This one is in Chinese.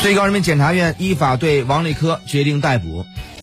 最高人民检察院依法对王立科决定逮捕。